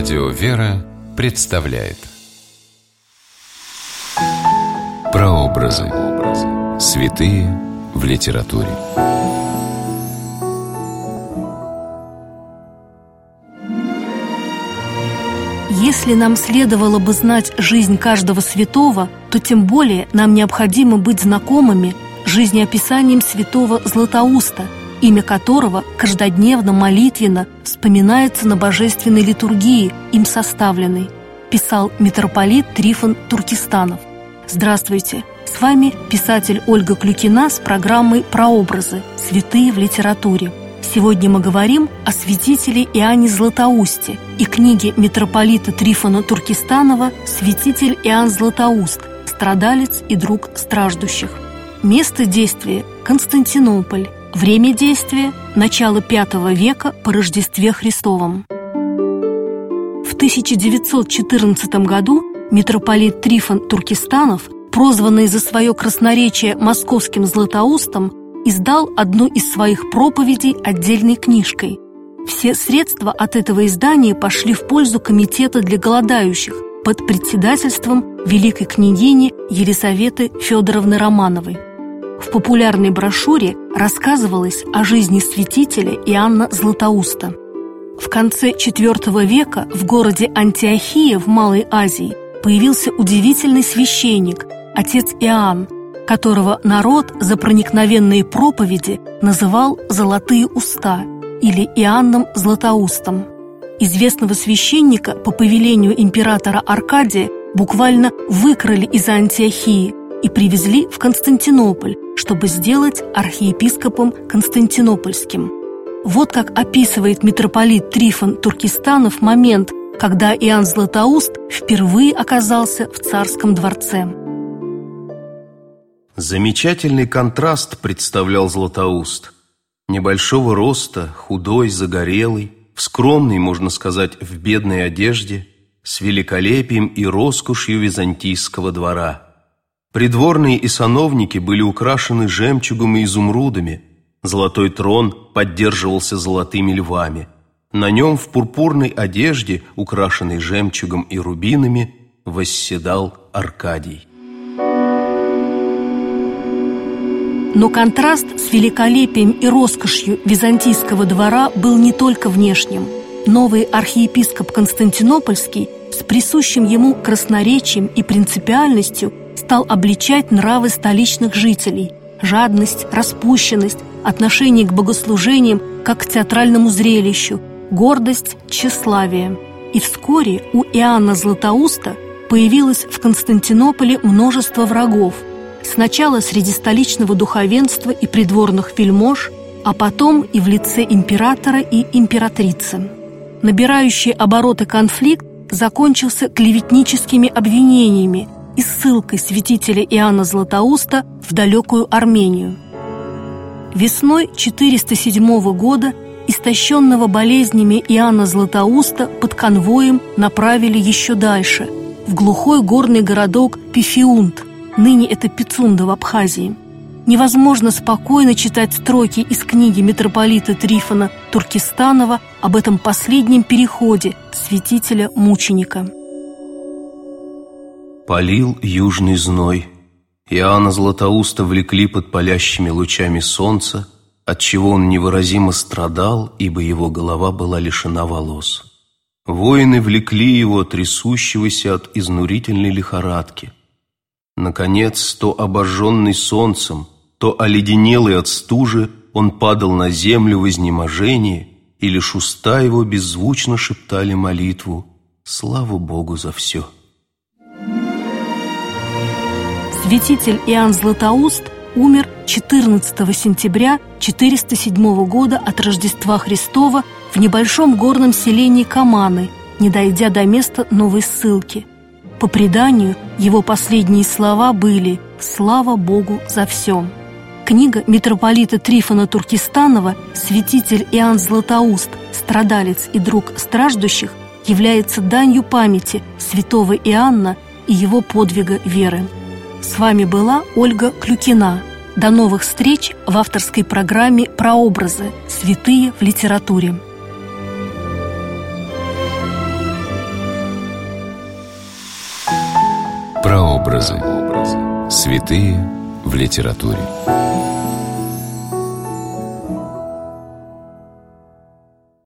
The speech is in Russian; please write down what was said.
Радио «Вера» представляет Прообразы. Святые в литературе. Если нам следовало бы знать жизнь каждого святого, то тем более нам необходимо быть знакомыми жизнеописанием святого Златоуста, имя которого каждодневно молитвенно вспоминается на божественной литургии, им составленной, писал митрополит Трифон Туркестанов. Здравствуйте! С вами писатель Ольга Клюкина с программой «Прообразы. Святые в литературе». Сегодня мы говорим о святителе Иоанне Златоусте и книге митрополита Трифона Туркестанова «Святитель Иоанн Златоуст. Страдалец и друг страждущих». Место действия – Константинополь. Время действия – начало V века по Рождестве Христовом. В 1914 году митрополит Трифон Туркестанов, прозванный за свое красноречие московским Златоустом, издал одну из своих проповедей отдельной книжкой. Все средства от этого издания пошли в пользу Комитета для голодающих под председательством великой княгини Елизаветы Федоровны Романовой. В популярной брошюре рассказывалось о жизни святителя Иоанна Златоуста. В конце IV века в городе Антиохия в Малой Азии появился удивительный священник, отец Иоанн, которого народ за проникновенные проповеди называл «золотые уста» или Иоанном Златоустом. Известного священника по повелению императора Аркадия буквально выкрали из Антиохии и привезли в Константинополь, чтобы сделать архиепископом Константинопольским. Вот как описывает митрополит Трифон Туркестанов момент, когда Иоанн Златоуст впервые оказался в царском дворце. Замечательный контраст представлял Златоуст. Небольшого роста, худой, загорелый, в скромной, можно сказать, в бедной одежде, с великолепием и роскошью византийского двора. Придворные и сановники были украшены жемчугом и изумрудами. Золотой трон поддерживался золотыми львами – на нем в пурпурной одежде, украшенной жемчугом и рубинами, восседал Аркадий. Но контраст с великолепием и роскошью византийского двора был не только внешним. Новый архиепископ Константинопольский с присущим ему красноречием и принципиальностью стал обличать нравы столичных жителей – жадность, распущенность, отношение к богослужениям как к театральному зрелищу – гордость, тщеславие. И вскоре у Иоанна Златоуста появилось в Константинополе множество врагов. Сначала среди столичного духовенства и придворных вельмож, а потом и в лице императора и императрицы. Набирающий обороты конфликт закончился клеветническими обвинениями и ссылкой святителя Иоанна Златоуста в далекую Армению. Весной 407 года истощенного болезнями Иоанна Златоуста под конвоем направили еще дальше, в глухой горный городок Пифиунт, ныне это Пицунда в Абхазии. Невозможно спокойно читать строки из книги митрополита Трифона Туркестанова об этом последнем переходе святителя-мученика. Полил южный зной. Иоанна Златоуста влекли под палящими лучами солнца, отчего он невыразимо страдал, ибо его голова была лишена волос. Воины влекли его, трясущегося от изнурительной лихорадки. Наконец, то обожженный солнцем, то оледенелый от стужи, он падал на землю в изнеможении, и лишь уста его беззвучно шептали молитву «Слава Богу за все». Святитель Иоанн Златоуст – умер 14 сентября 407 года от Рождества Христова в небольшом горном селении Каманы, не дойдя до места новой ссылки. По преданию, его последние слова были «Слава Богу за все». Книга митрополита Трифона Туркестанова «Святитель Иоанн Златоуст. Страдалец и друг страждущих» является данью памяти святого Иоанна и его подвига веры. С вами была Ольга Клюкина. До новых встреч в авторской программе «Прообразы. Святые в литературе». Прообразы. Святые в литературе.